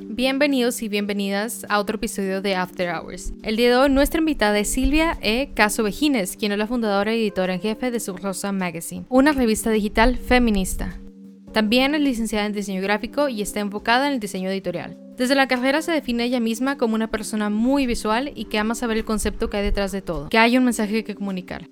Bienvenidos y bienvenidas a otro episodio de After Hours. El día de hoy nuestra invitada es Silvia E. Caso Vejines, quien es la fundadora y editora en jefe de Subrosa Magazine, una revista digital feminista. También es licenciada en diseño gráfico y está enfocada en el diseño editorial. Desde la carrera se define ella misma como una persona muy visual y que ama saber el concepto que hay detrás de todo, que hay un mensaje que comunicar.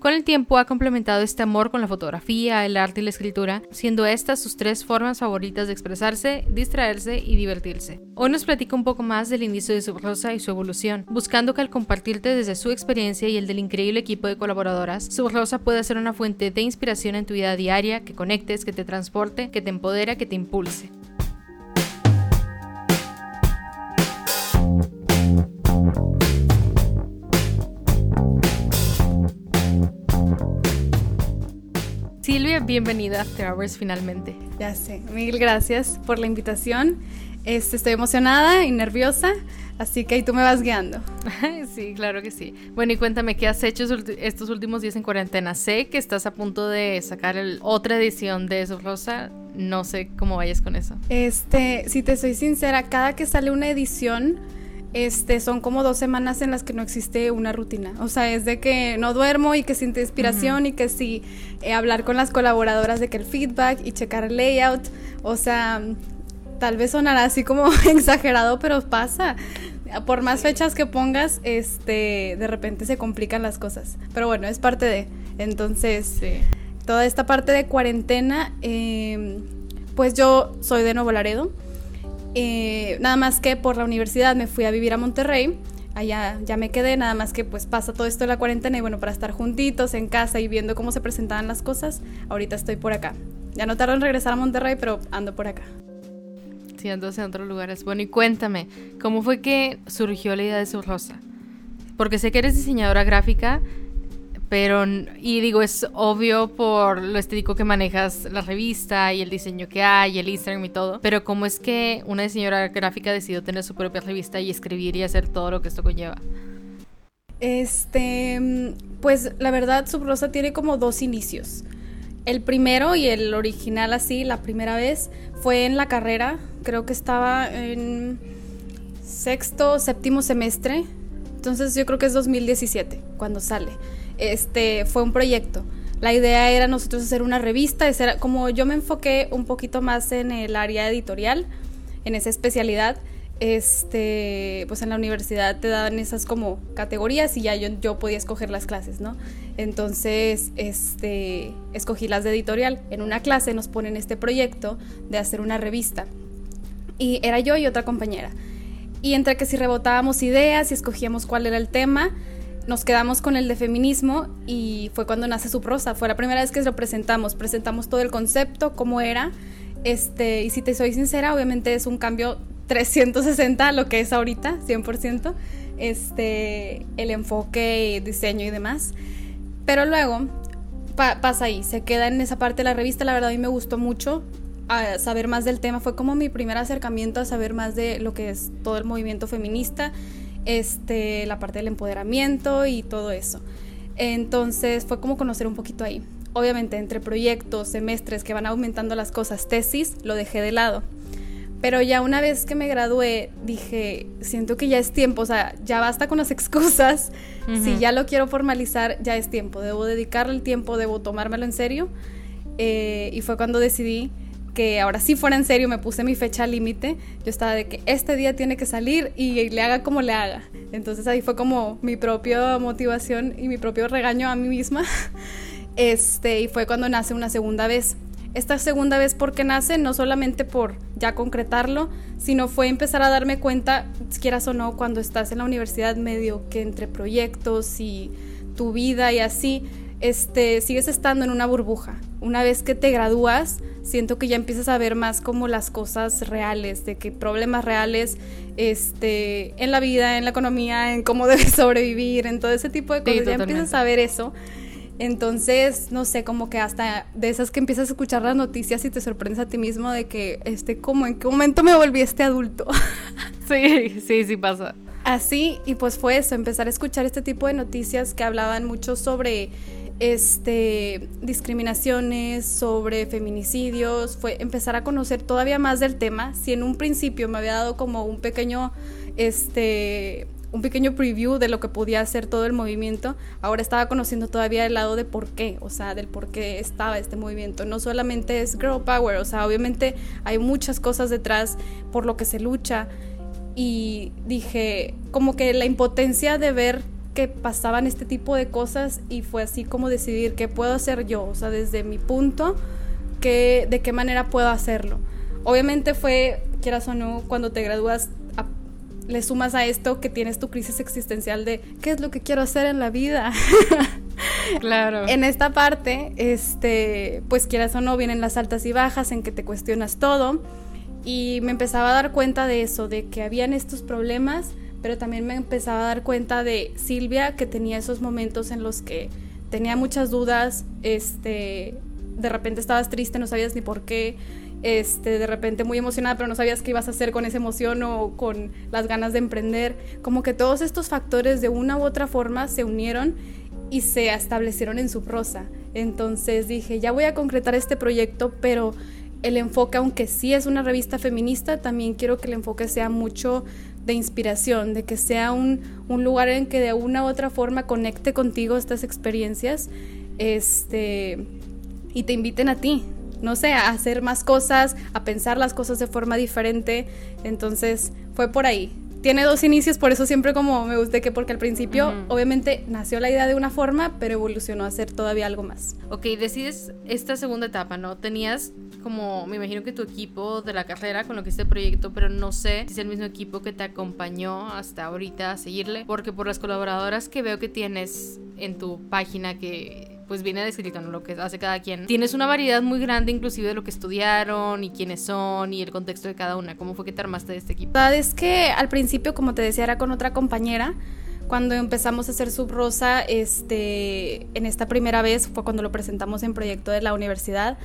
Con el tiempo ha complementado este amor con la fotografía, el arte y la escritura, siendo estas sus tres formas favoritas de expresarse, distraerse y divertirse. Hoy nos platica un poco más del inicio de Subrosa y su evolución, buscando que al compartirte desde su experiencia y el del increíble equipo de colaboradoras, Subrosa pueda ser una fuente de inspiración en tu vida diaria, que conectes, que te transporte, que te empodera, que te impulse. Silvia, bienvenida a After Hours finalmente. Ya sé, mil gracias por la invitación. Este, estoy emocionada y nerviosa, así que ahí tú me vas guiando. sí, claro que sí. Bueno, y cuéntame, ¿qué has hecho estos últimos días en cuarentena? Sé que estás a punto de sacar otra edición de Eso Rosa. No sé cómo vayas con eso. Este, si te soy sincera, cada que sale una edición este, son como dos semanas en las que no existe una rutina. O sea, es de que no duermo y que siente inspiración y que sí eh, hablar con las colaboradoras de que el feedback y checar el layout. O sea, tal vez sonará así como exagerado, pero pasa. Por más fechas que pongas, este, de repente se complican las cosas. Pero bueno, es parte de. Entonces, toda esta parte de cuarentena, em, pues yo soy de Nuevo Laredo. Eh, nada más que por la universidad me fui a vivir a Monterrey. Allá ya me quedé, nada más que pues pasa todo esto de la cuarentena y bueno, para estar juntitos en casa y viendo cómo se presentaban las cosas, ahorita estoy por acá. Ya no tardo en regresar a Monterrey, pero ando por acá. Sí, ando en otros lugares. Bueno, y cuéntame, ¿cómo fue que surgió la idea de su rosa? Porque sé que eres diseñadora gráfica, pero, y digo, es obvio por lo estético que manejas la revista y el diseño que hay, el Instagram y todo. Pero, ¿cómo es que una diseñadora gráfica decidió tener su propia revista y escribir y hacer todo lo que esto conlleva? Este, pues la verdad, Subrosa tiene como dos inicios. El primero y el original así, la primera vez, fue en la carrera. Creo que estaba en sexto, séptimo semestre. Entonces yo creo que es 2017 cuando sale este, fue un proyecto. La idea era nosotros hacer una revista, era, como yo me enfoqué un poquito más en el área editorial, en esa especialidad, este, pues en la universidad te daban esas como categorías y ya yo, yo podía escoger las clases, ¿no? Entonces, este, escogí las de editorial. En una clase nos ponen este proyecto de hacer una revista. Y era yo y otra compañera. Y entre que si rebotábamos ideas y escogíamos cuál era el tema, nos quedamos con el de feminismo y fue cuando nace su prosa. Fue la primera vez que lo presentamos. Presentamos todo el concepto, cómo era. Este, y si te soy sincera, obviamente es un cambio 360 a lo que es ahorita, 100%. Este, el enfoque, diseño y demás. Pero luego pasa ahí, se queda en esa parte de la revista. La verdad, a mí me gustó mucho a saber más del tema. Fue como mi primer acercamiento a saber más de lo que es todo el movimiento feminista este, la parte del empoderamiento y todo eso. Entonces fue como conocer un poquito ahí. Obviamente entre proyectos, semestres que van aumentando las cosas, tesis, lo dejé de lado. Pero ya una vez que me gradué, dije, siento que ya es tiempo, o sea, ya basta con las excusas. Si ya lo quiero formalizar, ya es tiempo. Debo dedicarle el tiempo, debo tomármelo en serio. Eh, y fue cuando decidí ahora sí fuera en serio, me puse mi fecha límite. Yo estaba de que este día tiene que salir y le haga como le haga. Entonces ahí fue como mi propia motivación y mi propio regaño a mí misma. Este, y fue cuando nace una segunda vez. Esta segunda vez porque nace no solamente por ya concretarlo, sino fue empezar a darme cuenta, quieras o no, cuando estás en la universidad medio que entre proyectos y tu vida y así, este, sigues estando en una burbuja. Una vez que te gradúas, siento que ya empiezas a ver más como las cosas reales, de que problemas reales este, en la vida, en la economía, en cómo debes sobrevivir, en todo ese tipo de cosas. ya empiezas a ver eso. Entonces, no sé, como que hasta de esas que empiezas a escuchar las noticias y te sorprendes a ti mismo de que, este, como en qué momento me volví este adulto. Sí, sí, sí pasa. Así, y pues fue eso, empezar a escuchar este tipo de noticias que hablaban mucho sobre este, discriminaciones, sobre feminicidios, fue empezar a conocer todavía más del tema. Si en un principio me había dado como un pequeño, este, un pequeño preview de lo que podía hacer todo el movimiento, ahora estaba conociendo todavía el lado de por qué, o sea, del por qué estaba este movimiento. No solamente es girl power, o sea, obviamente hay muchas cosas detrás por lo que se lucha. Y dije, como que la impotencia de ver que pasaban este tipo de cosas y fue así como decidir qué puedo hacer yo, o sea, desde mi punto, que, de qué manera puedo hacerlo. Obviamente fue, quieras o no, cuando te gradúas, le sumas a esto que tienes tu crisis existencial de qué es lo que quiero hacer en la vida. Claro. en esta parte, este, pues quieras o no, vienen las altas y bajas en que te cuestionas todo. Y me empezaba a dar cuenta de eso, de que habían estos problemas pero también me empezaba a dar cuenta de Silvia que tenía esos momentos en los que tenía muchas dudas, este, de repente estabas triste, no sabías ni por qué, este, de repente muy emocionada, pero no sabías qué ibas a hacer con esa emoción o con las ganas de emprender. Como que todos estos factores de una u otra forma se unieron y se establecieron en su prosa. Entonces dije, ya voy a concretar este proyecto, pero el enfoque, aunque sí es una revista feminista, también quiero que el enfoque sea mucho de inspiración, de que sea un, lugar en que de una u otra forma conecte contigo estas experiencias este, y te inviten a ti, no sé, a hacer más cosas, a pensar las cosas de forma diferente. Entonces fue por ahí tiene dos inicios, por eso siempre como me gusta que porque al principio obviamente nació la idea de una forma, pero evolucionó a ser todavía algo más. Ok, decides esta segunda etapa, ¿no? Tenías como, me imagino que tu equipo de la carrera con lo que este proyecto, pero no sé si es el mismo equipo que te acompañó hasta ahorita a seguirle, porque por las colaboradoras que veo que tienes en tu página que pues viene descrito lo que hace cada quien. Tienes una variedad muy grande inclusive de lo que estudiaron y quiénes son y el contexto de cada una. ¿Cómo fue que te armaste de este equipo? La verdad es que al principio, como te decía, era con otra compañera. Cuando empezamos a hacer Subrosa, este, en esta primera vez fue cuando lo presentamos en proyecto de la universidad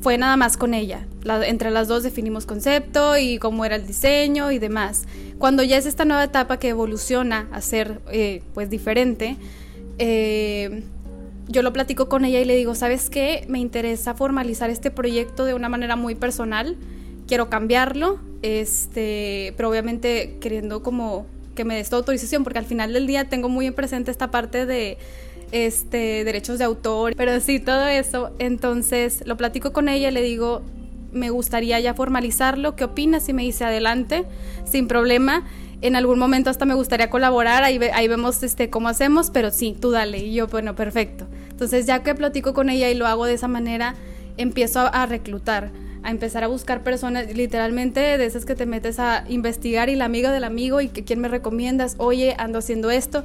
fue nada más con ella. entre las dos definimos concepto y cómo era el diseño y demás. Cuando ya es esta nueva etapa que evoluciona a ser eh, pues diferente, eh, yo lo platico con ella y le digo, ¿sabes qué? Me interesa formalizar este proyecto de una manera muy personal. Quiero cambiarlo, este, pero obviamente queriendo como que me des tu autorización, porque al final del día tengo muy en presente esta parte de este, derechos de autor, pero sí, todo eso. Entonces lo platico con ella y le digo, me gustaría ya formalizarlo, ¿qué opinas? Y me dice, adelante, sin problema en algún momento hasta me gustaría colaborar, ahí, ahí vemos este, cómo hacemos, pero sí, tú dale. Y yo, bueno, perfecto. Entonces ya que platico con ella y lo hago de esa manera, empiezo a, reclutar, a empezar a buscar personas, literalmente de esas que te metes a investigar y la amiga del amigo y que quién me recomiendas, oye, ando haciendo esto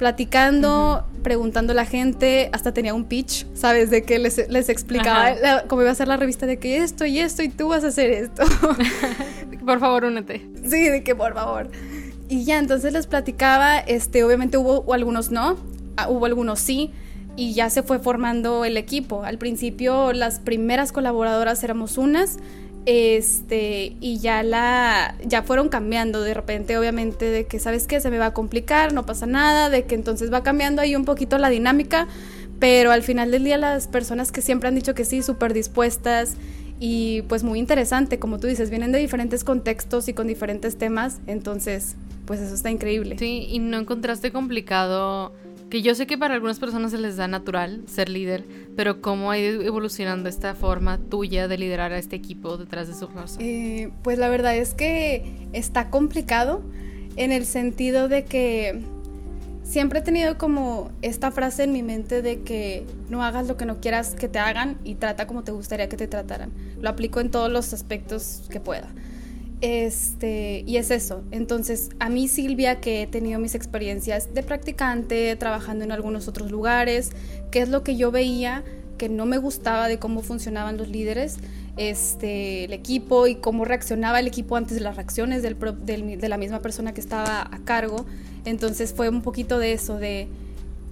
platicando, preguntando a la gente, hasta tenía un pitch, ¿sabes? De que les, les explicaba cómo iba a ser la revista, de que esto y esto y tú vas a hacer esto. por favor, únete. Sí, de que por favor. Y ya, entonces les platicaba, este, obviamente hubo algunos no, ah, hubo algunos sí, y ya se fue formando el equipo. Al principio las primeras colaboradoras éramos unas, este y ya la ya fueron cambiando de repente obviamente de que sabes que se me va a complicar no pasa nada de que entonces va cambiando ahí un poquito la dinámica pero al final del día las personas que siempre han dicho que sí súper dispuestas y pues muy interesante como tú dices vienen de diferentes contextos y con diferentes temas entonces pues eso está increíble. Sí y no encontraste complicado que yo sé que para algunas personas se les da natural ser líder, pero ¿cómo ha ido evolucionando esta forma tuya de liderar a este equipo detrás de su rosa? Eh, pues la verdad es que está complicado en el sentido de que siempre he tenido como esta frase en mi mente de que no hagas lo que no quieras que te hagan y trata como te gustaría que te trataran. Lo aplico en todos los aspectos que pueda. Este, y es eso. Entonces, a mí Silvia, que he tenido mis experiencias de practicante, trabajando en algunos otros lugares, qué es lo que yo veía que no me gustaba de cómo funcionaban los líderes, este, el equipo y cómo reaccionaba el equipo antes de las reacciones del, de la misma persona que estaba a cargo. Entonces fue un poquito de eso, de,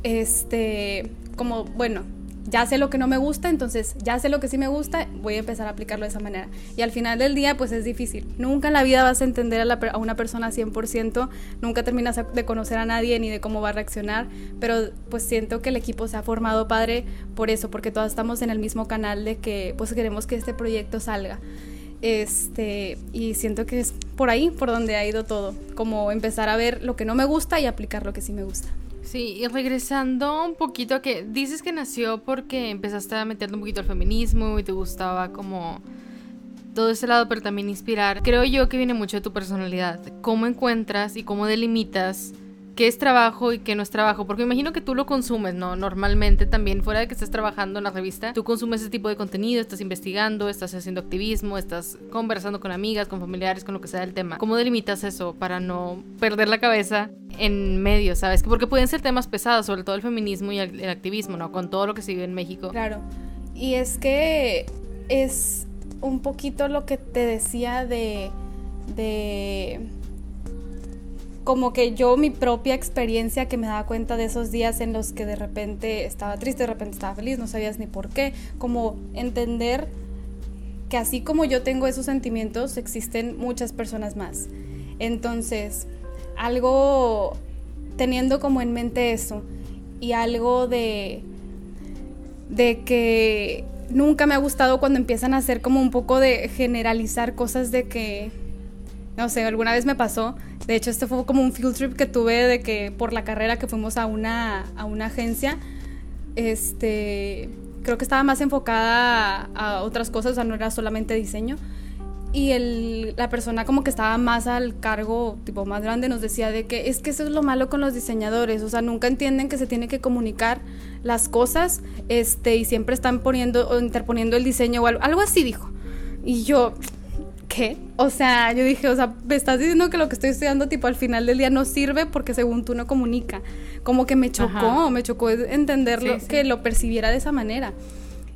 este, como, bueno, ya sé lo que no me gusta, entonces ya sé lo que sí me gusta, voy a empezar a aplicarlo de esa manera. Y al final del día, pues es difícil. Nunca en la vida vas a entender a, una persona 100%, nunca terminas de conocer a nadie ni de cómo va a reaccionar, pero pues siento que el equipo se ha formado padre por eso, porque todos estamos en el mismo canal de que pues queremos que este proyecto salga. Este, y siento que es por ahí por donde ha ido todo, como empezar a ver lo que no me gusta y aplicar lo que sí me gusta. Sí, y regresando un poquito a que dices que nació porque empezaste a meterte un poquito al feminismo y te gustaba como todo ese lado, pero también inspirar. Creo yo que viene mucho de tu personalidad. ¿Cómo encuentras y cómo delimitas qué es trabajo y qué no es trabajo, porque imagino que tú lo consumes, ¿no? Normalmente también, fuera de que estés trabajando en la revista, tú consumes ese tipo de contenido, estás investigando, estás haciendo activismo, estás conversando con amigas, con familiares, con lo que sea el tema. ¿Cómo delimitas eso para no perder la cabeza en medio, sabes? Porque pueden ser temas pesados, sobre todo el feminismo y el, activismo, ¿no? Con todo lo que se vive en México. Claro. Y es que es un poquito lo que te decía de... de como que yo mi propia experiencia que me daba cuenta de esos días en los que de repente estaba triste, de repente estaba feliz, no sabías ni por qué, como entender que así como yo tengo esos sentimientos, existen muchas personas más. Entonces, algo teniendo como en mente eso y algo de de que nunca me ha gustado cuando empiezan a hacer como un poco de generalizar cosas de que no sé, alguna vez me pasó de hecho, este fue como un field trip que tuve de que por la carrera que fuimos a una, a una agencia, este, creo que estaba más enfocada a, otras cosas, o sea, no era solamente diseño. Y el, la persona como que estaba más al cargo, tipo más grande, nos decía de que es que eso es lo malo con los diseñadores, o sea, nunca entienden que se tiene que comunicar las cosas, este, y siempre están poniendo o interponiendo el diseño o algo, algo así dijo. Y yo, ¿qué? O sea, yo dije, o sea, me estás diciendo que lo que estoy estudiando, tipo, al final del día no sirve porque según tú no comunica. Como que me chocó, me chocó entenderlo, que lo percibiera de esa manera.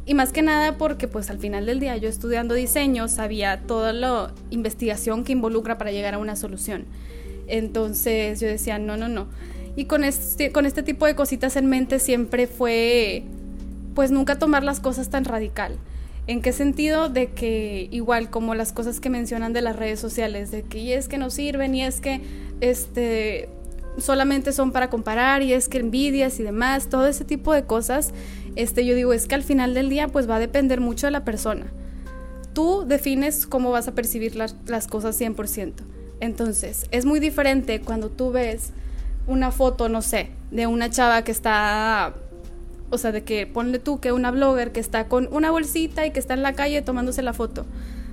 Y más que nada porque, pues, al final del día yo estudiando diseño sabía toda la investigación que involucra para llegar a una solución. Entonces yo decía, no, no, no. Y con este, con este tipo de cositas en mente siempre fue, pues, nunca tomar las cosas tan radical ¿En qué sentido? De que igual como las cosas que mencionan de las redes sociales, de que y es que no sirven y es que este solamente son para comparar y es que envidias y demás, todo ese tipo de cosas, este yo digo, es que al final del día pues va a depender mucho de la persona. Tú defines cómo vas a percibir las, las cosas 100%. Entonces, es muy diferente cuando tú ves una foto, no sé, de una chava que está o sea, de que ponle tú que una blogger que está con una bolsita y que está en la calle tomándose la foto.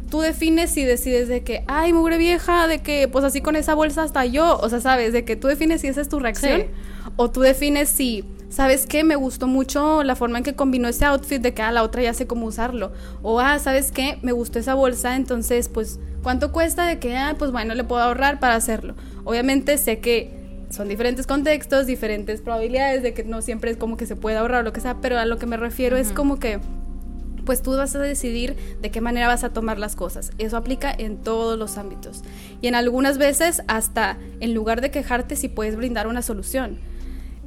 Tú defines si decides de que, ay, mugre vieja, de que pues así con esa bolsa hasta yo, o sea, sabes, de que tú defines si esa es tu reacción, o tú defines si, ¿sabes qué? Me gustó mucho la forma en que combinó ese outfit de que a ah, la otra ya sé cómo usarlo, o ah, ¿sabes qué? Me gustó esa bolsa, entonces pues, ¿cuánto cuesta de que, ah, pues bueno, le puedo ahorrar para hacerlo? Obviamente sé que son diferentes contextos, diferentes probabilidades de que no siempre es como que se puede ahorrar o lo que sea, pero a lo que me refiero es como que pues tú vas a decidir de qué manera vas a tomar las cosas. Eso aplica en todos los ámbitos. Y en algunas veces hasta en lugar de quejarte si puedes brindar una solución.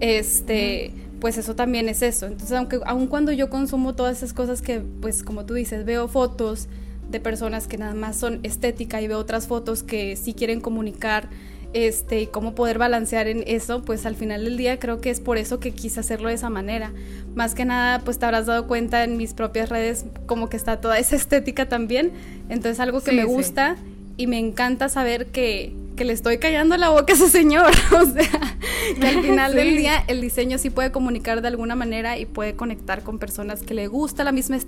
Este, pues eso también es eso. Entonces, aunque aun cuando yo consumo todas esas cosas que pues como tú dices, veo fotos de personas que nada más son estética y veo otras fotos que sí quieren comunicar este, y cómo poder balancear en eso, pues al final del día creo que es por eso que quise hacerlo de esa manera. Más que nada, pues te habrás dado cuenta en mis propias redes como que está toda esa estética también. Entonces algo que me gusta y me encanta saber que, que, le estoy callando la boca a ese señor. o sea, que al final del día el diseño sí puede comunicar de alguna manera y puede conectar con personas que le gusta la misma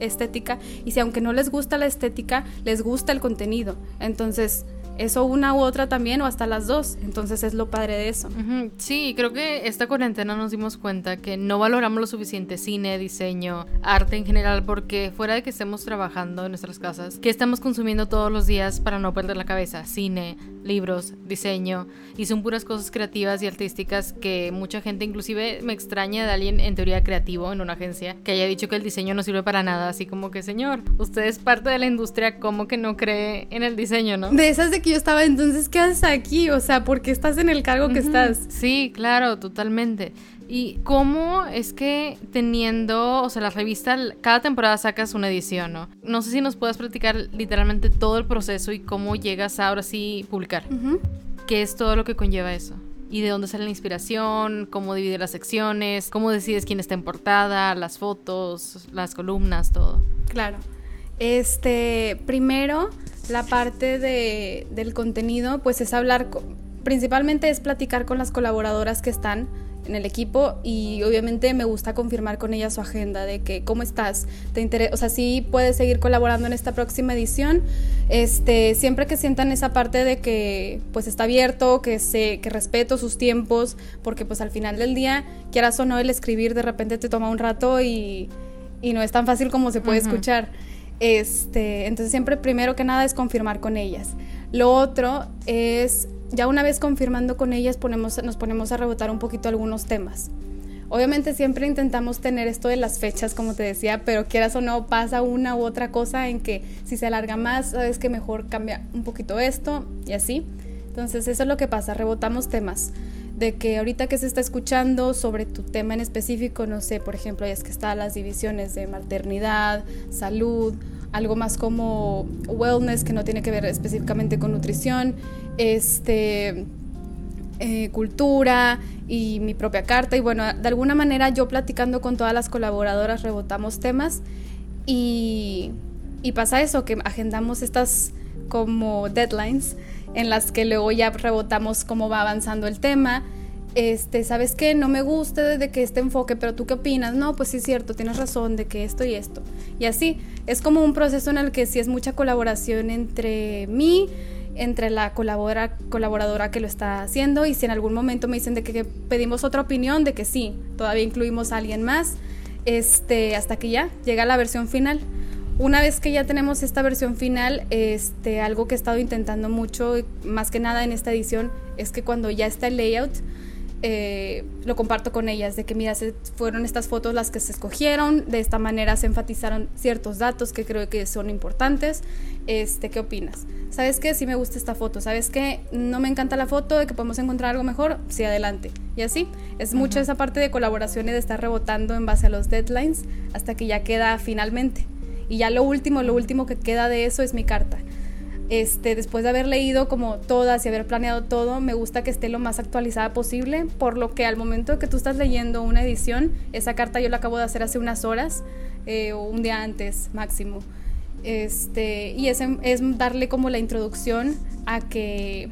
estética y si aunque no les gusta la estética, les gusta el contenido. Entonces eso una u otra también o hasta las dos. Entonces es lo padre de eso. Sí, creo que esta cuarentena nos dimos cuenta que no valoramos lo suficiente cine, diseño, arte en general, porque fuera de que estemos trabajando en nuestras casas, que estamos consumiendo todos los días para no perder la cabeza? Cine, libros, diseño, y son puras cosas creativas y artísticas que mucha gente, inclusive me extraña de alguien en teoría creativo en una agencia, que haya dicho que el diseño no sirve para nada, así como que, señor, usted es parte de la industria, ¿cómo que no cree en el diseño, no? De esas de que yo estaba, entonces, ¿qué haces aquí? O sea, ¿por qué estás en el cargo que estás? Sí, claro, totalmente. ¿Y cómo es que teniendo, o sea, la revista, cada temporada sacas una edición, ¿no? No sé si nos puedes platicar literalmente todo el proceso y cómo llegas a ahora sí publicar. ¿Qué es todo lo que conlleva eso? ¿Y de dónde sale la inspiración? ¿Cómo divide las secciones? ¿Cómo decides quién está en portada? ¿Las fotos? ¿Las columnas? Todo. Claro. Este, primero, la parte de, del contenido, pues es hablar, principalmente es platicar con las colaboradoras que están en el equipo y obviamente me gusta confirmar con ella su agenda de que cómo estás, te interesa, o sea, sí puedes seguir colaborando en esta próxima edición, este, siempre que sientan esa parte de que pues está abierto, que sé, que respeto sus tiempos, porque pues al final del día, quieras o no, el escribir de repente te toma un rato y, y no es tan fácil como se puede escuchar. Este, entonces siempre primero que nada es confirmar con ellas. Lo otro es ya una vez confirmando con ellas ponemos, nos ponemos a rebotar un poquito algunos temas. Obviamente siempre intentamos tener esto de las fechas, como te decía, pero quieras o no, pasa una u otra cosa en que si se alarga más, sabes que mejor cambia un poquito esto y así. Entonces eso es lo que pasa, rebotamos temas. De que ahorita que se está escuchando sobre tu tema en específico, no sé, por ejemplo, es que están las divisiones de maternidad, salud, algo más como wellness que no tiene que ver específicamente con nutrición, este, eh, cultura y mi propia carta. Y bueno, de alguna manera yo platicando con todas las colaboradoras rebotamos temas y, y pasa eso, que agendamos estas como deadlines en las que luego ya rebotamos cómo va avanzando el tema este, ¿sabes qué? No me gusta de que este enfoque, pero tú qué opinas? No, pues sí es cierto, tienes razón de que esto y esto. Y así, es como un proceso en el que sí es mucha colaboración entre mí, entre la colaboradora, colaboradora que lo está haciendo y si en algún momento me dicen de que, pedimos otra opinión, de que sí, todavía incluimos a alguien más, este, hasta que ya llega la versión final. Una vez que ya tenemos esta versión final, este, algo que he estado intentando mucho, más que nada en esta edición, es que cuando ya está el layout, eh, lo comparto con ellas, de que mira, fueron estas fotos las que se escogieron, de esta manera se enfatizaron ciertos datos que creo que son importantes. Este, ¿Qué opinas? ¿Sabes qué? Sí me gusta esta foto. ¿Sabes qué? No me encanta la foto, de que podemos encontrar algo mejor. Sí, adelante. Y así, es mucho esa parte de colaboración y de estar rebotando en base a los deadlines hasta que ya queda finalmente. Y ya lo último, lo último que queda de eso es mi carta este, después de haber leído como todas y haber planeado todo, me gusta que esté lo más actualizada posible, por lo que al momento que tú estás leyendo una edición, esa carta yo la acabo de hacer hace unas horas eh, o un día antes máximo. Este, y es, es darle como la introducción a que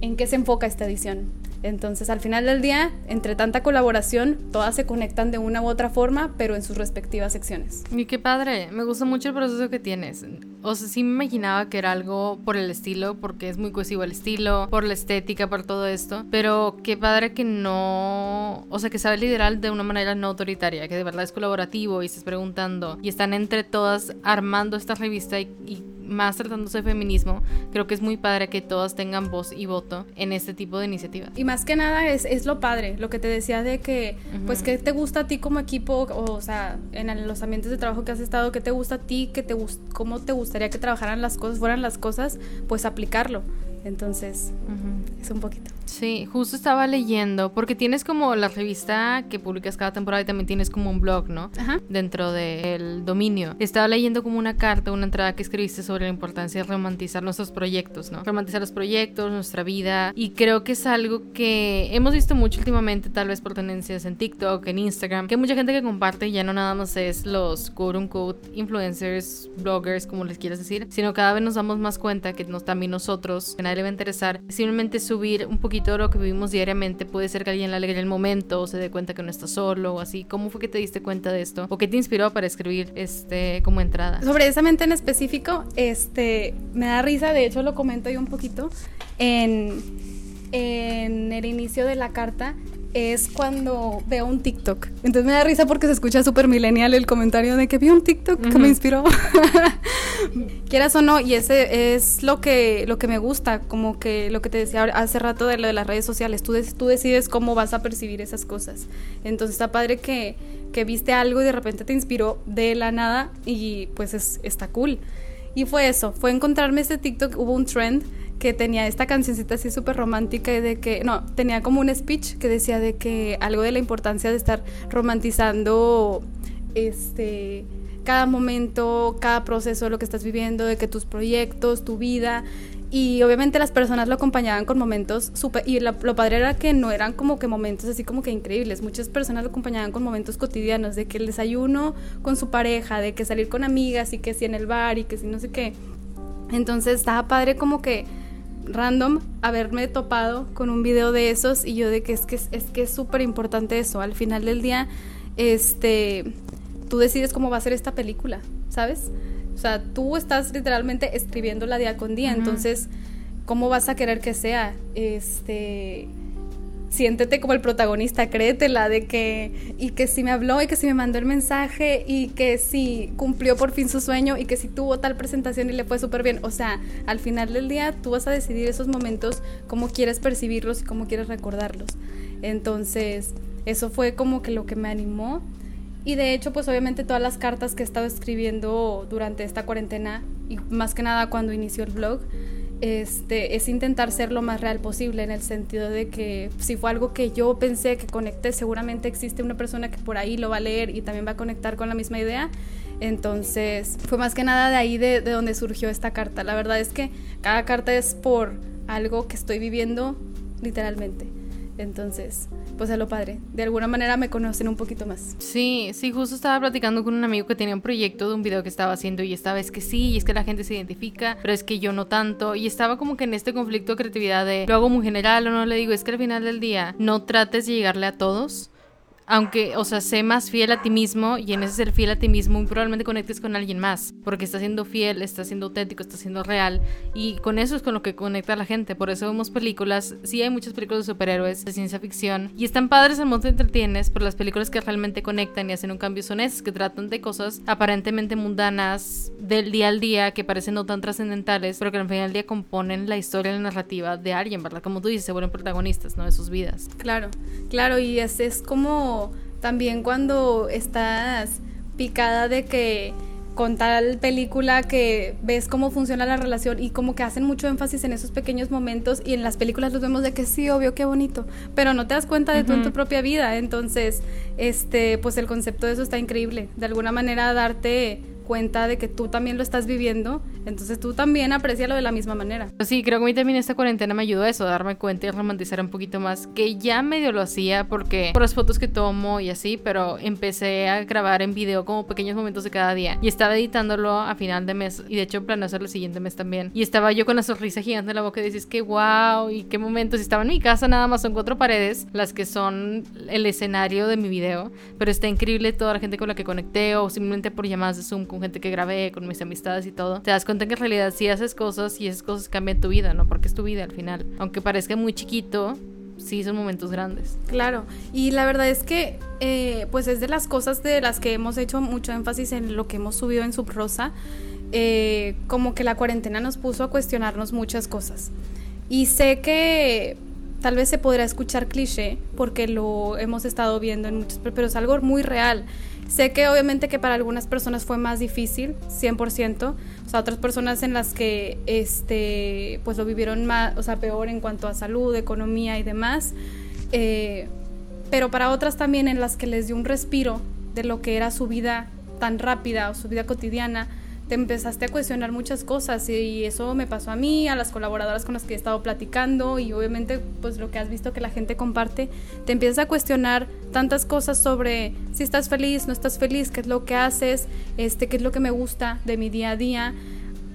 en qué se enfoca esta edición. Entonces, al final del día, entre tanta colaboración, todas se conectan de una u otra forma, pero en sus respectivas secciones. Y qué padre, me gusta mucho el proceso que tienes. O sea, sí me imaginaba que era algo por el estilo, porque es muy cohesivo el estilo, por la estética, por todo esto. Pero qué padre que no. O sea, que sabe liderar de una manera no autoritaria, que de verdad es colaborativo y estás preguntando. Y están entre todas armando esta revista y, y más tratándose de feminismo, creo que es muy padre que todas tengan voz y voto en este tipo de iniciativas. Y más que nada es, es lo padre, lo que te decía de que, pues, ¿qué te gusta a ti como equipo? O, sea, en los ambientes de trabajo que has estado, ¿qué te gusta a ti? ¿Qué te, ¿Cómo te gustaría que trabajaran las cosas, fueran las cosas? Pues aplicarlo. Entonces, es un poquito. Sí, justo estaba leyendo, porque tienes como la revista que publicas cada temporada y también tienes como un blog, ¿no? Ajá. Dentro del dominio. Estaba leyendo como una carta, una entrada que escribiste sobre la importancia de romantizar nuestros proyectos, ¿no? Romantizar los proyectos, nuestra vida. Y creo que es algo que hemos visto mucho últimamente, tal vez por tendencias en TikTok, en Instagram, que hay mucha gente que comparte, ya no nada más es los quote unquote influencers, bloggers, como les quieras decir, sino cada vez nos damos más cuenta que nos, también nosotros, en le va a interesar simplemente subir un poquito de lo que vivimos diariamente. Puede ser que alguien le alegre el momento o se dé cuenta que no está solo o así. ¿Cómo fue que te diste cuenta de esto? ¿O qué te inspiró para escribir este como entrada? Sobre esa mente en específico, este, me da risa, de hecho lo comento yo un poquito en, en el inicio de la carta es cuando veo un TikTok. Entonces me da risa porque se escucha súper millennial el comentario de que vi un TikTok que me inspiró. Quieras o no, y ese es lo que, lo que me gusta, como que lo que te decía hace rato de lo de las redes sociales, tú, tú decides cómo vas a percibir esas cosas. Entonces está padre que, que viste algo y de repente te inspiró de la nada y pues es, está cool. Y fue eso, fue encontrarme ese TikTok, hubo un trend que tenía esta cancioncita así súper romántica y de que, no, tenía como un speech que decía de que algo de la importancia de estar romantizando este cada momento, cada proceso de lo que estás viviendo, de que tus proyectos, tu vida, y obviamente las personas lo acompañaban con momentos súper, y lo, padre era que no eran como que momentos así como que increíbles, muchas personas lo acompañaban con momentos cotidianos, de que el desayuno con su pareja, de que salir con amigas y que si en el bar y que si no sé qué. Entonces estaba padre como que random haberme topado con un video de esos y yo de que es que es que es súper importante eso, al final del día, este, tú decides cómo va a ser esta película, ¿sabes? O sea, tú estás literalmente escribiéndola día con día, entonces, ¿cómo vas a querer que sea? Este, siéntete como el protagonista, créetela de que, y que si me habló, y que si me mandó el mensaje, y que si cumplió por fin su sueño, y que si tuvo tal presentación y le fue súper bien. O sea, al final del día tú vas a decidir esos momentos, cómo quieres percibirlos y cómo quieres recordarlos. Entonces, eso fue como que lo que me animó y de hecho, pues obviamente todas las cartas que he estado escribiendo durante esta cuarentena y más que nada cuando inició el blog, este, es intentar ser lo más real posible en el sentido de que si fue algo que yo pensé que conecté, seguramente existe una persona que por ahí lo va a leer y también va a conectar con la misma idea. Entonces, fue más que nada de ahí de, de donde surgió esta carta. La verdad es que cada carta es por algo que estoy viviendo literalmente. Entonces, pues es lo padre. De alguna manera me conocen un poquito más. Sí, sí, justo estaba platicando con un amigo que tenía un proyecto de un video que estaba haciendo y esta vez que sí, y es que la gente se identifica, pero es que yo no tanto. Y estaba como que en este conflicto de creatividad de lo hago muy general o no le digo, es que al final del día no trates de llegarle a todos aunque, o sea, sé más fiel a ti mismo y en ese ser fiel a ti mismo muy probablemente conectes con alguien más, porque estás siendo fiel, estás siendo auténtico, estás siendo real y con eso es con lo que conecta a la gente. Por eso vemos películas, sí hay muchas películas de superhéroes, de ciencia ficción y están padres mundo te entretienes, pero las películas que realmente conectan y hacen un cambio son esas, que tratan de cosas aparentemente mundanas del día al día, que parecen no tan trascendentales, pero que al final del día componen la historia la narrativa de alguien, ¿verdad? Como tú dices, se vuelven protagonistas, ¿no? De sus vidas. Claro, claro, y es, es como también cuando estás picada de que con tal película que ves cómo funciona la relación y como que hacen mucho énfasis en esos pequeños momentos y en las películas los vemos de que sí, obvio, qué bonito, pero no te das cuenta de tú en tu propia vida, entonces, este, pues el concepto de eso está increíble, de alguna manera darte cuenta de que tú también lo estás viviendo, entonces tú también aprecialo de la misma manera. Sí, creo que a mí también esta cuarentena me ayudó a eso, darme cuenta y romantizar un poquito más, que ya medio lo hacía porque por las fotos que tomo y así, pero empecé a grabar en video como pequeños momentos de cada día y estaba editándolo a final de mes y de hecho planeo hacerlo el siguiente mes también. Y estaba yo con la sonrisa gigante en la boca y dices que wow y qué momentos. Y estaba en mi casa nada más son cuatro paredes las que son el escenario de mi video, pero está increíble toda la gente con la que conecté o simplemente por llamadas de Zoom con gente que grabé, con mis amistades y todo, te das cuenta que en realidad si haces cosas y esas cosas cambian tu vida, ¿no? Porque es tu vida al final. Aunque parezca muy chiquito, sí son momentos grandes. Claro, y la verdad es que eh, pues es de las cosas de las que hemos hecho mucho énfasis en lo que hemos subido en Subrosa, eh, como que la cuarentena nos puso a cuestionarnos muchas cosas. Y sé que tal vez se podrá escuchar cliché porque lo hemos estado viendo en muchos, pero es algo muy real. Sé que obviamente que para algunas personas fue más difícil, 100%, o sea, otras personas en las que este, pues lo vivieron más, o sea, peor en cuanto a salud, economía y demás, eh, pero para otras también en las que les dio un respiro de lo que era su vida tan rápida o su vida cotidiana, te empezaste a cuestionar muchas cosas y eso me pasó a mí, a las colaboradoras con las que he estado platicando y obviamente pues lo que has visto que la gente comparte, te empiezas a cuestionar tantas cosas sobre si estás feliz, no estás feliz, qué es lo que haces, este, qué es lo que me gusta de mi día a día,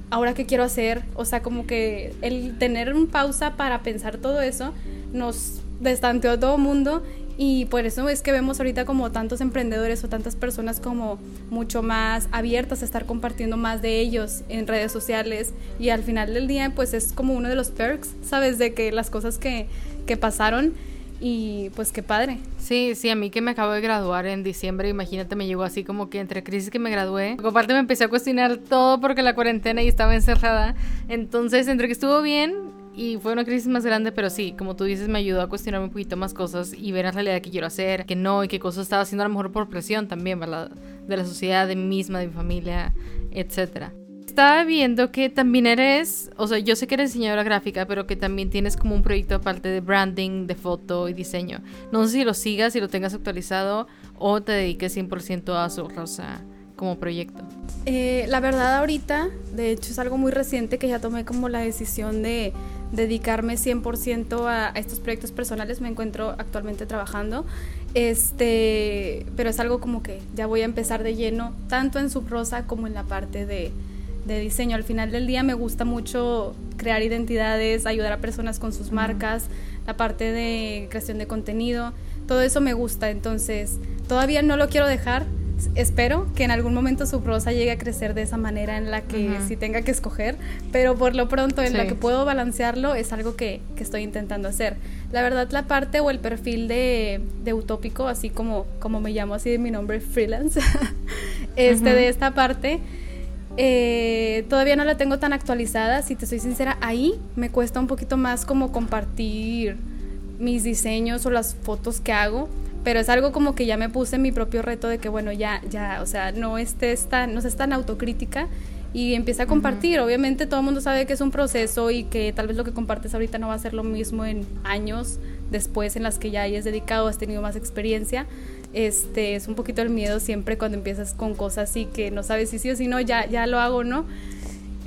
ahora qué quiero hacer, o sea, como que el tener un pausa para pensar todo eso nos destanteó a todo mundo y por eso es que vemos ahorita como tantos emprendedores o tantas personas como mucho más abiertas a estar compartiendo más de ellos en redes sociales. Y al final del día, pues es como uno de los perks, ¿sabes? De que las cosas que, que pasaron y pues qué padre. Sí, sí, a mí que me acabo de graduar en diciembre, imagínate, me llegó así como que entre crisis que me gradué. Aparte me empecé a cuestionar todo porque la cuarentena y estaba encerrada. Entonces, entre que estuvo bien, y fue una crisis más grande, pero sí, como tú dices, me ayudó a cuestionarme un poquito más cosas y ver en realidad qué quiero hacer, qué no, y qué cosas estaba haciendo a lo mejor por presión también, ¿verdad? De la sociedad, de mí misma, de mi familia, etcétera estaba viendo que también eres, o sea, yo sé que eres diseñadora gráfica, pero que también tienes como un proyecto aparte de branding, de foto y diseño. No sé si lo sigas, si lo tengas actualizado o te dediques 100% a su rosa como proyecto. Eh, la verdad ahorita, de hecho es algo muy reciente que ya tomé como la decisión de dedicarme 100% a, a, estos proyectos personales. Me encuentro actualmente trabajando. Este, pero es algo como que ya voy a empezar de lleno, tanto en Subrosa como en la parte de, de diseño. Al final del día me gusta mucho crear identidades, ayudar a personas con sus marcas, la parte de creación de contenido, todo eso me gusta. Entonces, todavía no lo quiero dejar, espero que en algún momento su prosa llegue a crecer de esa manera en la que sí tenga que escoger, pero por lo pronto en la que puedo balancearlo es algo que, que, estoy intentando hacer. La verdad la parte o el perfil de, de, utópico, así como, como me llamo así de mi nombre freelance, este, de esta parte, eh, todavía no la tengo tan actualizada, si te soy sincera, ahí me cuesta un poquito más como compartir mis diseños o las fotos que hago pero es algo como que ya me puse mi propio reto de que bueno, ya, ya, o sea, no estés tan, no seas tan autocrítica y empieza a compartir. Obviamente todo el mundo sabe que es un proceso y que tal vez lo que compartes ahorita no va a ser lo mismo en años después en las que ya hayas dedicado, has tenido más experiencia. Este, es un poquito el miedo siempre cuando empiezas con cosas así que no sabes si sí o si no, ya, ya lo hago no.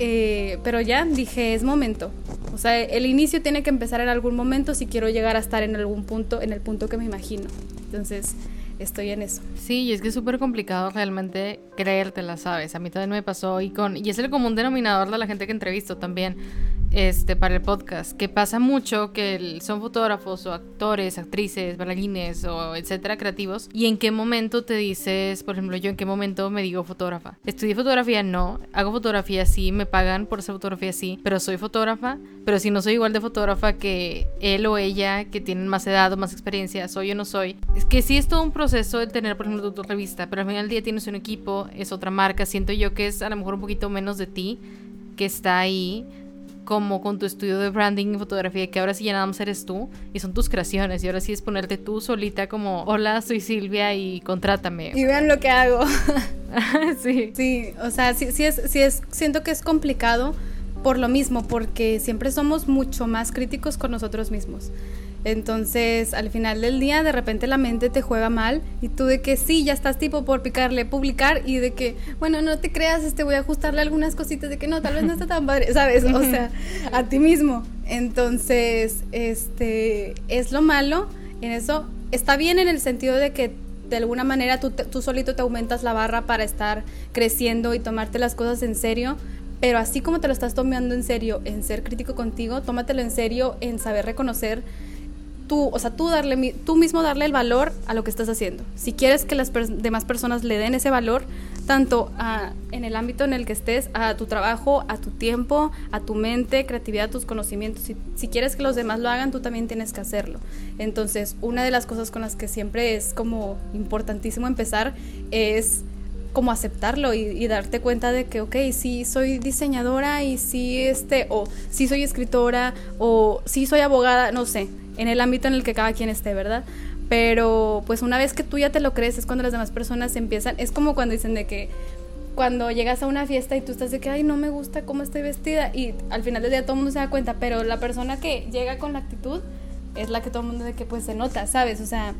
Eh, pero ya dije, es momento. O sea, el inicio tiene que empezar en algún momento si quiero llegar a estar en algún punto, en el punto que me imagino. Entonces, estoy en eso. Sí, y es que es súper complicado realmente creértela, ¿sabes? A mí también me pasó y con y es el común denominador de la gente que entrevisto también este para el podcast, que pasa mucho que son fotógrafos o actores, actrices, bailarines o etcétera creativos y en qué momento te dices, por ejemplo, yo en qué momento me digo fotógrafa. Estudié fotografía, no, hago fotografía sí, me pagan por hacer fotografía sí, pero soy fotógrafa, pero si no soy igual de fotógrafa que él o ella que tienen más edad o más experiencia, soy o no soy. Es que sí es todo un proceso de tener, por ejemplo, tu, tu revista, pero al final del día tienes un equipo, es otra marca, siento yo que es a lo mejor un poquito menos de ti que está ahí como con tu estudio de branding y fotografía, que ahora sí ya nada más eres tú y son tus creaciones y ahora sí es ponerte tú solita como, hola, soy Silvia y contrátame. Y vean lo que hago. sí. Sí, o sea, sí, sí, es, sí es, siento que es complicado por lo mismo, porque siempre somos mucho más críticos con nosotros mismos. Entonces, al final del día, de repente la mente te juega mal y tú de que sí, ya estás tipo por picarle publicar y de que, bueno, no te creas, este voy a ajustarle algunas cositas de que no, tal vez no está tan padre, ¿sabes? O sea, a ti mismo. Entonces, este, es lo malo en eso. Está bien en el sentido de que de alguna manera tú, tú solito te aumentas la barra para estar creciendo y tomarte las cosas en serio, pero así como te lo estás tomando en serio en ser crítico contigo, tómatelo en serio en saber reconocer tú, o sea, tú, darle, tú mismo darle el valor a lo que estás haciendo. Si quieres que las demás personas le den ese valor, tanto en el ámbito en el que estés, a tu trabajo, a tu tiempo, a tu mente, creatividad, a tus conocimientos, si, quieres que los demás lo hagan, tú también tienes que hacerlo. Entonces, una de las cosas con las que siempre es como importantísimo empezar es como aceptarlo y, y, darte cuenta de que, ok, sí soy diseñadora y sí, este, o sí soy escritora, o sí soy abogada, no sé, en el ámbito en el que cada quien esté, ¿verdad? Pero pues una vez que tú ya te lo crees es cuando las demás personas empiezan, es como cuando dicen de que cuando llegas a una fiesta y tú estás de que, ay, no me gusta cómo estoy vestida y al final del día todo el mundo se da cuenta, pero la persona que llega con la actitud es la que todo el mundo de que pues se nota, ¿sabes? O sea,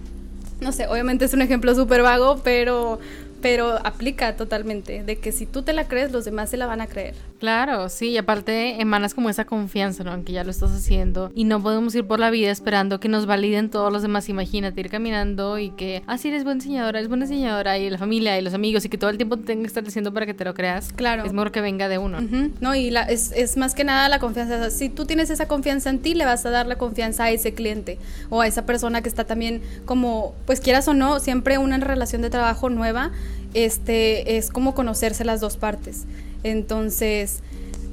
no sé, obviamente es un ejemplo súper vago, pero pero aplica totalmente, de que si tú te la crees, los demás se la van a creer. Claro, sí, y aparte emanas como esa confianza, ¿no? En que ya lo estás haciendo y no podemos ir por la vida esperando que nos validen todos los demás. Imagínate ir caminando y que, ah, sí, eres buena diseñadora, eres buena diseñadora y la familia y los amigos y que todo el tiempo te tengan que estar diciendo para que te lo creas. Claro. Es mejor que venga de uno. No, y la, es, es, más que nada la confianza. si tú tienes esa confianza en ti, le vas a dar la confianza a ese cliente o a esa persona que está también como, pues quieras o no, siempre una relación de trabajo nueva este, es como conocerse las dos partes. Entonces,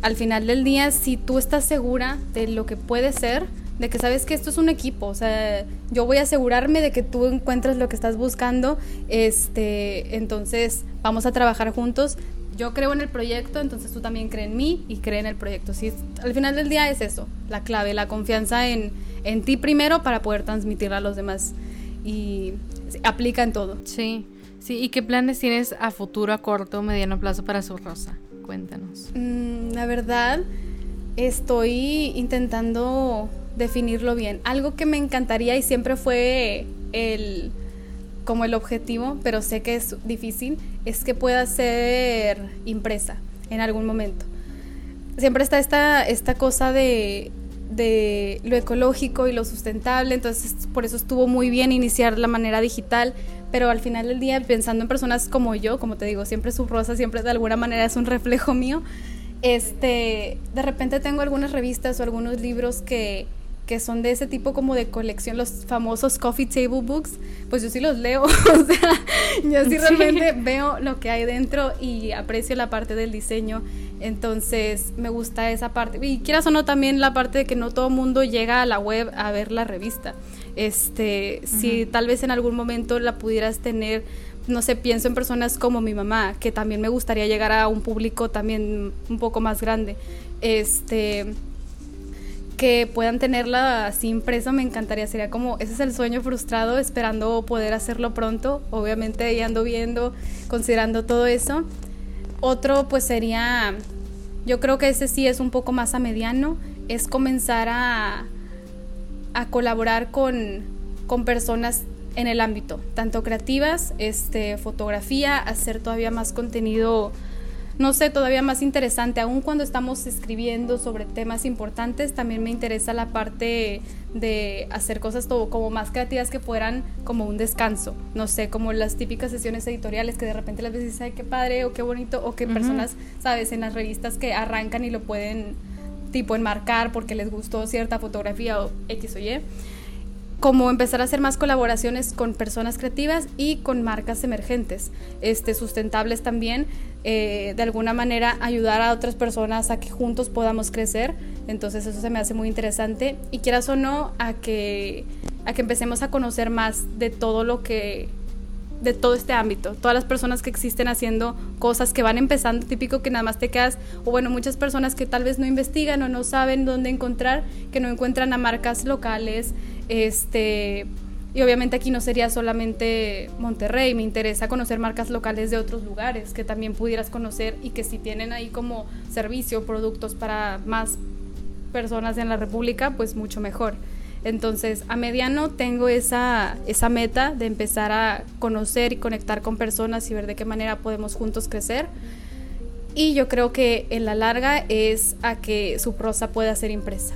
al final del día, si tú estás segura de lo que puede ser, de que sabes que esto es un equipo, o sea, yo voy a asegurarme de que tú encuentres lo que estás buscando, este, entonces vamos a trabajar juntos. Yo creo en el proyecto, entonces tú también crees en mí y cree en el proyecto. Si al final del día es eso, la clave, la confianza en, en ti primero para poder transmitirla a los demás y aplica en todo. Sí. Sí, ¿y qué planes tienes a futuro, a corto, mediano plazo para su rosa? Cuéntanos. Mm, la verdad, estoy intentando definirlo bien. Algo que me encantaría y siempre fue el como el objetivo, pero sé que es difícil, es que pueda ser impresa en algún momento. Siempre está esta, esta cosa de, de lo ecológico y lo sustentable, entonces por eso estuvo muy bien iniciar la manera digital, pero al final del día pensando en personas como yo, como te digo, siempre su rosa, siempre de alguna manera es un reflejo mío, este, de repente tengo algunas revistas o algunos libros que que son de ese tipo como de colección, los famosos coffee table books, pues yo sí los leo, o sea, yo sí realmente veo lo que hay dentro y aprecio la parte del diseño, entonces me gusta esa parte, y quieras o no también la parte de que no todo mundo llega a la web a ver la revista, este, si tal vez en algún momento la pudieras tener no sé, pienso en personas como mi mamá, que también me gustaría llegar a un público también un poco más grande. Este, que puedan tenerla así impresa me encantaría, sería como, ese es el sueño frustrado, esperando poder hacerlo pronto, obviamente ahí ando viendo, considerando todo eso. Otro pues sería, yo creo que ese sí es un poco más a mediano, es comenzar a, a colaborar con, con personas en el ámbito, tanto creativas, este, fotografía, hacer todavía más contenido no sé, todavía más interesante, aún cuando estamos escribiendo sobre temas importantes, también me interesa la parte de hacer cosas todo, como más creativas que fueran como un descanso, no sé, como las típicas sesiones editoriales que de repente las veces ay, qué padre o qué bonito, o que personas, sabes, en las revistas que arrancan y lo pueden tipo enmarcar porque les gustó cierta fotografía o X o Y como empezar a hacer más colaboraciones con personas creativas y con marcas emergentes, este, sustentables también, eh, de alguna manera ayudar a otras personas a que juntos podamos crecer, entonces eso se me hace muy interesante. Y quieras o no a que, a que empecemos a conocer más de todo lo que de todo este ámbito, todas las personas que existen haciendo cosas que van empezando, típico que nada más te quedas, o bueno, muchas personas que tal vez no investigan o no saben dónde encontrar, que no encuentran a marcas locales, este, y obviamente aquí no sería solamente Monterrey, me interesa conocer marcas locales de otros lugares que también pudieras conocer y que si tienen ahí como servicio, productos para más personas en la República, pues mucho mejor. Entonces, a mediano tengo esa, esa meta de empezar a conocer y conectar con personas y ver de qué manera podemos juntos crecer. Y yo creo que en la larga es a que su prosa pueda ser impresa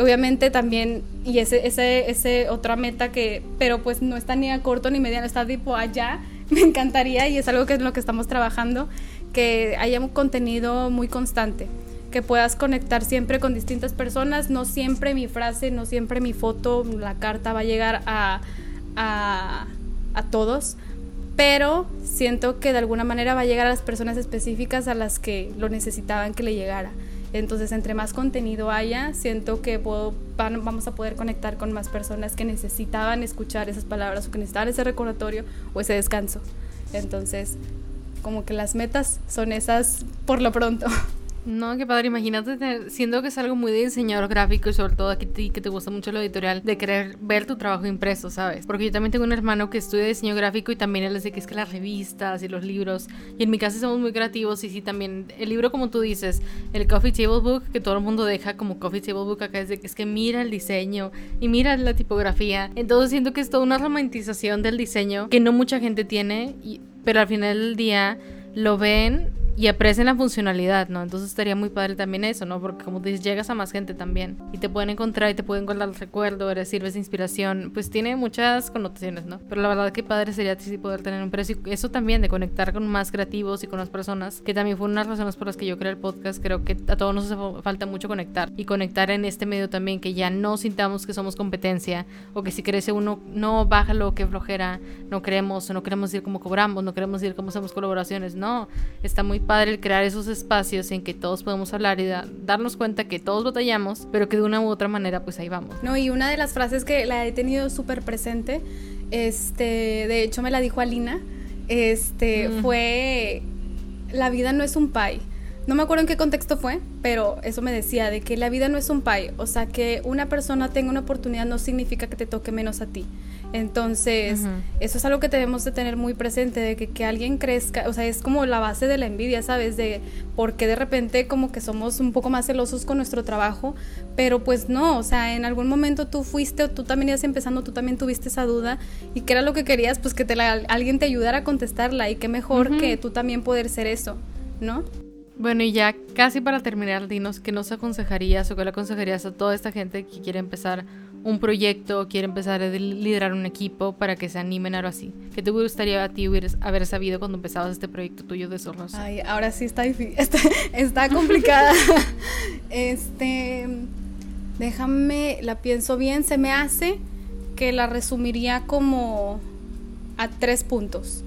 obviamente también, y ese, ese, ese otra meta que, pero pues no está ni a corto ni mediano, está tipo allá, me encantaría y es algo que es lo que estamos trabajando, que haya un contenido muy constante, que puedas conectar siempre con distintas personas, no siempre mi frase, no siempre mi foto, la carta va a llegar a, a, a todos, pero siento que de alguna manera va a llegar a las personas específicas a las que lo necesitaban que le llegara. Entonces, entre más contenido haya, siento que vamos a poder conectar con más personas que necesitaban escuchar esas palabras o que necesitaban ese recordatorio o ese descanso. Entonces, como que las metas son esas por lo pronto. No, qué padre, imagínate, siendo que es algo muy de diseñador gráfico y sobre todo aquí ti que te gusta mucho lo editorial, de querer ver tu trabajo impreso, ¿sabes? Porque yo también tengo un hermano que estudia diseño gráfico y también él dice que es que las revistas y los libros, y en mi casa somos muy creativos y sí, también el libro como tú dices, el Coffee Table Book, que todo el mundo deja como Coffee Table Book acá, es de que es que mira el diseño y mira la tipografía, entonces siento que es toda una romantización del diseño que no mucha gente tiene, pero al final del día lo ven y aprecian la funcionalidad, ¿no? Entonces estaría muy padre también eso, ¿no? Porque como dices, llegas a más gente también y te pueden encontrar y te pueden guardar el recuerdo, eres, sirves de inspiración, pues tiene muchas connotaciones, ¿no? Pero la verdad que padre sería sí poder tener un precio y eso también de conectar con más creativos y con más personas, que también fue una de las razones por las que yo creé el podcast, creo que a todos nos hace falta mucho conectar y conectar en este medio también, que ya no sintamos que somos competencia o que si crece uno, no, bájalo, que flojera, no queremos no queremos ir como cobramos, no queremos ir como hacemos colaboraciones, no, está muy padre el crear esos espacios en que todos podemos hablar y darnos cuenta que todos batallamos, pero que de una u otra manera pues ahí vamos. No, y una de las frases que la he tenido súper presente, este, de hecho me la dijo Alina, este, fue, la vida no es un pie. no me acuerdo en qué contexto fue, pero eso me decía de que la vida no es un pie, o sea, que una persona tenga una oportunidad no significa que te toque menos a ti. Entonces, eso es algo que debemos de tener muy presente, de que, que alguien crezca, o sea, es como la base de la envidia, ¿sabes? De por qué de repente como que somos un poco más celosos con nuestro trabajo, pero pues no, o sea, en algún momento tú fuiste o tú también ibas empezando, tú también tuviste esa duda y que era lo que querías, pues que te alguien te ayudara a contestarla y qué mejor que tú también poder ser eso, ¿no? Bueno, y ya casi para terminar, dinos qué nos aconsejarías o qué le aconsejarías a toda esta gente que quiere empezar un proyecto, quiere empezar a liderar un equipo para que se animen a algo así. ¿Qué te gustaría a ti haber sabido cuando empezabas este proyecto tuyo de Zorros? Ay, ahora sí está difícil, está, está complicada. este, déjame, la pienso bien, se me hace que la resumiría como a tres puntos.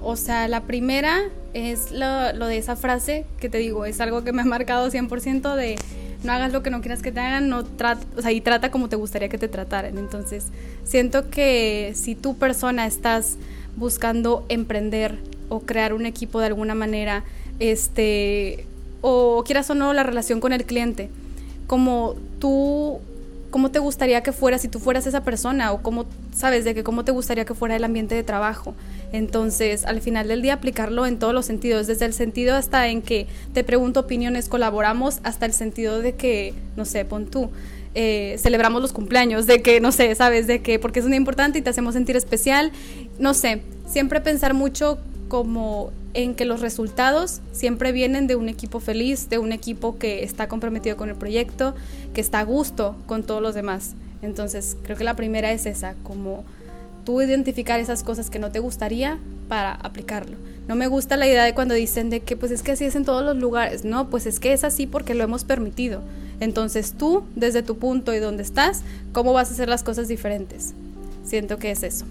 O sea, la primera es lo, lo, de esa frase que te digo, es algo que me ha marcado 100% de no hagas lo que no quieras que te hagan, no o sea, y trata como te gustaría que te trataran. Entonces, siento que si tu persona estás buscando emprender o crear un equipo de alguna manera, este, o quieras o no la relación con el cliente, como tú cómo te gustaría que fuera si tú fueras esa persona o cómo sabes de que cómo te gustaría que fuera el ambiente de trabajo. Entonces, al final del día aplicarlo en todos los sentidos, desde el sentido hasta en que te pregunto opiniones, colaboramos, hasta el sentido de que, no sé, pon tú. Eh, celebramos los cumpleaños, de que, no sé, sabes, de que porque es un importante y te hacemos sentir especial, no sé, siempre pensar mucho como en que los resultados siempre vienen de un equipo feliz, de un equipo que está comprometido con el proyecto, que está a gusto con todos los demás. Entonces, creo que la primera es esa, como tú identificar esas cosas que no te gustaría para aplicarlo. No me gusta la idea de cuando dicen de que pues es que así es en todos los lugares. No, pues es que es así porque lo hemos permitido. Entonces tú, desde tu punto y donde estás, ¿cómo vas a hacer las cosas diferentes? Siento que es eso.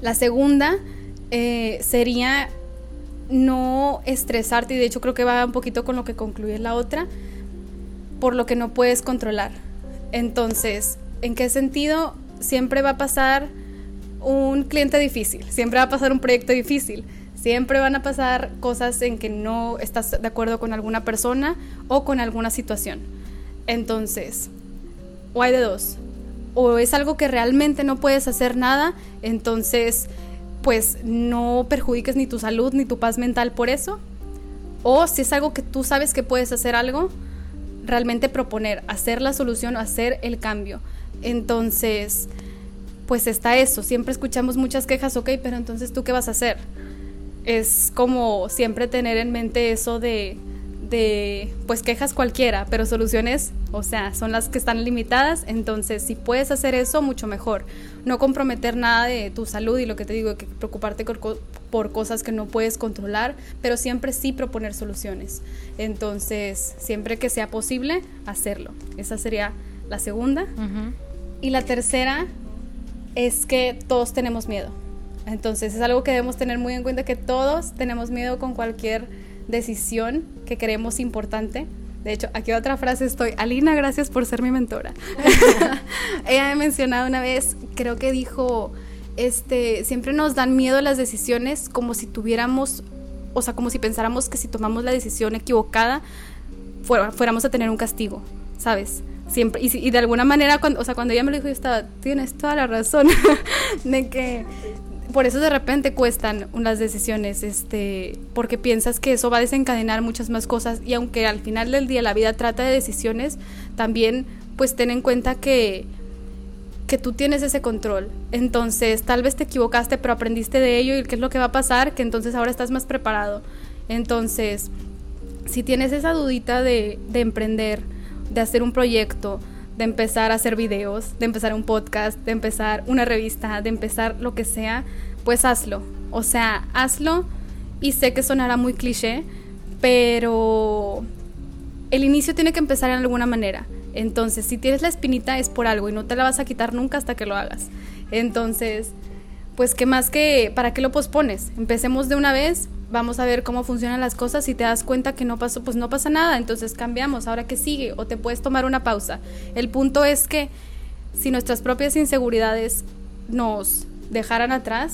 La segunda eh, sería no estresarte, y de hecho creo que va un poquito con lo que concluye la otra, por lo que no puedes controlar. Entonces, ¿en qué sentido? Siempre va a pasar un cliente difícil, siempre va a pasar un proyecto difícil, siempre van a pasar cosas en que no estás de acuerdo con alguna persona o con alguna situación. Entonces, o hay de dos, o es algo que realmente no puedes hacer nada, entonces pues no perjudiques ni tu salud ni tu paz mental por eso. O si es algo que tú sabes que puedes hacer algo, realmente proponer, hacer la solución hacer el cambio. Entonces, pues está eso. Siempre escuchamos muchas quejas, ok, pero entonces tú qué vas a hacer? Es como siempre tener en mente eso de de pues quejas cualquiera, pero soluciones, o sea, son las que están limitadas, entonces si puedes hacer eso, mucho mejor. No comprometer nada de tu salud y lo que te digo, que preocuparte por, cosas que no puedes controlar, pero siempre sí proponer soluciones. Entonces, siempre que sea posible, hacerlo. Esa sería la segunda. Y la tercera es que todos tenemos miedo. Entonces, es algo que debemos tener muy en cuenta que todos tenemos miedo con cualquier decisión que creemos importante. De hecho, aquí otra frase estoy. Alina, gracias por ser mi mentora. Ella me mencionado una vez, creo que dijo, este, siempre nos dan miedo las decisiones como si tuviéramos, o sea, como si pensáramos que si tomamos la decisión equivocada, fuéramos a tener un castigo, ¿sabes? Siempre, y, y de alguna manera, cuando, o sea, cuando ella me lo dijo, yo estaba, tienes toda la razón, de que por eso de repente cuestan unas decisiones, este, porque piensas que eso va a desencadenar muchas más cosas y aunque al final del día la vida trata de decisiones, también pues ten en cuenta que que tú tienes ese control. Entonces, tal vez te equivocaste, pero aprendiste de ello y qué es lo que va a pasar, que entonces ahora estás más preparado. Entonces, si tienes esa dudita de, de emprender, de hacer un proyecto, de empezar a hacer videos, de empezar un podcast, de empezar una revista, de empezar lo que sea, pues hazlo. O sea, hazlo y sé que sonará muy cliché, pero el inicio tiene que empezar en alguna manera. Entonces, si tienes la espinita es por algo y no te la vas a quitar nunca hasta que lo hagas. Entonces, pues qué más que, ¿para qué lo pospones? Empecemos de una vez, vamos a ver cómo funcionan las cosas y te das cuenta que no pasó, pues no pasa nada, entonces cambiamos, ahora que sigue o te puedes tomar una pausa. El punto es que si nuestras propias inseguridades nos dejaran atrás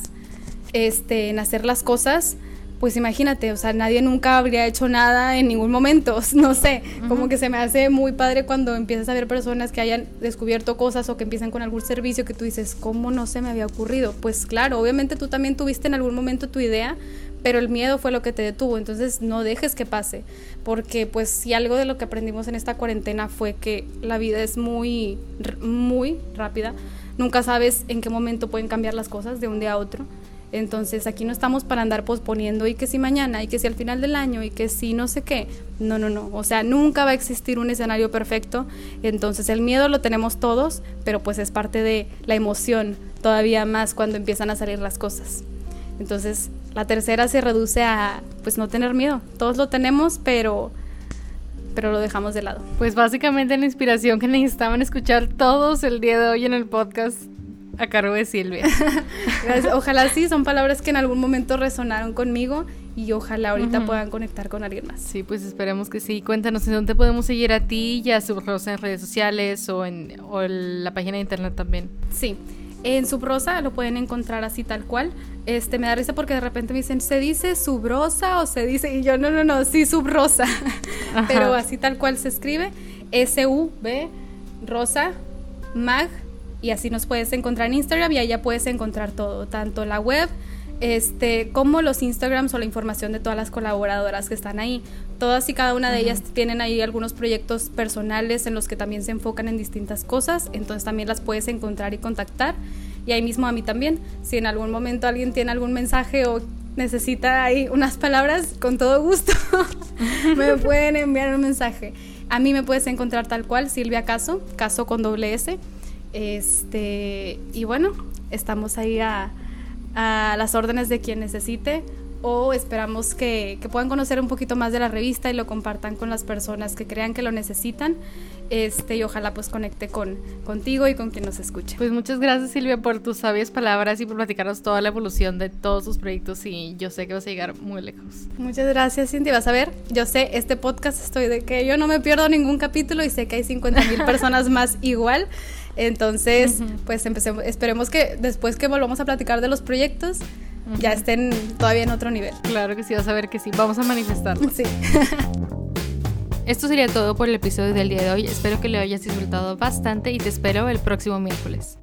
este, en hacer las cosas, pues imagínate, o sea, nadie nunca habría hecho nada en ningún momento, no sé, como que se me hace muy padre cuando empiezas a ver personas que hayan descubierto cosas o que empiezan con algún servicio que tú dices, ¿cómo no se me había ocurrido? Pues claro, obviamente tú también tuviste en algún momento tu idea, pero el miedo fue lo que te detuvo, entonces no dejes que pase, porque pues si algo de lo que aprendimos en esta cuarentena fue que la vida es muy, muy rápida, nunca sabes en qué momento pueden cambiar las cosas de un día a otro. Entonces aquí no estamos para andar posponiendo y que si mañana y que si al final del año y que si no sé qué. No, no, no. O sea, nunca va a existir un escenario perfecto. Entonces el miedo lo tenemos todos, pero pues es parte de la emoción todavía más cuando empiezan a salir las cosas. Entonces la tercera se reduce a pues no tener miedo. Todos lo tenemos, pero pero lo dejamos de lado. Pues básicamente la inspiración que necesitaban escuchar todos el día de hoy en el podcast a cargo de Silvia. ojalá sí, son palabras que en algún momento resonaron conmigo y ojalá ahorita puedan conectar con alguien más. Sí, pues esperemos que sí. Cuéntanos en dónde podemos seguir a ti y a Subrosa en redes sociales o en, o en la página de internet también. Sí. En Subrosa lo pueden encontrar así tal cual. Este, me da risa porque de repente me dicen, ¿se dice Subrosa o se dice? Y yo, no, no, no, sí, Subrosa. Pero así tal cual se escribe. S-U-B, Rosa, Mag, y así nos puedes encontrar en Instagram y allá puedes encontrar todo, tanto la web este, como los Instagrams o la información de todas las colaboradoras que están ahí. Todas y cada una de ellas tienen ahí algunos proyectos personales en los que también se enfocan en distintas cosas, entonces también las puedes encontrar y contactar. Y ahí mismo a mí también, si en algún momento alguien tiene algún mensaje o necesita ahí unas palabras, con todo gusto me pueden enviar un mensaje. A mí me puedes encontrar tal cual, Silvia Caso, Caso con doble S. Este, y bueno, estamos ahí a, las órdenes de quien necesite o esperamos que, puedan conocer un poquito más de la revista y lo compartan con las personas que crean que lo necesitan este, y ojalá pues conecte con, contigo y con quien nos escuche. Pues muchas gracias Silvia por tus sabias palabras y por platicarnos toda la evolución de todos tus proyectos y yo sé que vas a llegar muy lejos. Muchas gracias Cindy, vas a ver, yo sé, este podcast estoy de que yo no me pierdo ningún capítulo y sé que hay 50 mil personas más igual. Entonces, pues empecemos, esperemos que después que volvamos a platicar de los proyectos, ya estén todavía en otro nivel. Claro que sí, vas a ver que sí, vamos a manifestar. Sí. Esto sería todo por el episodio del día de hoy. Espero que lo hayas disfrutado bastante y te espero el próximo miércoles.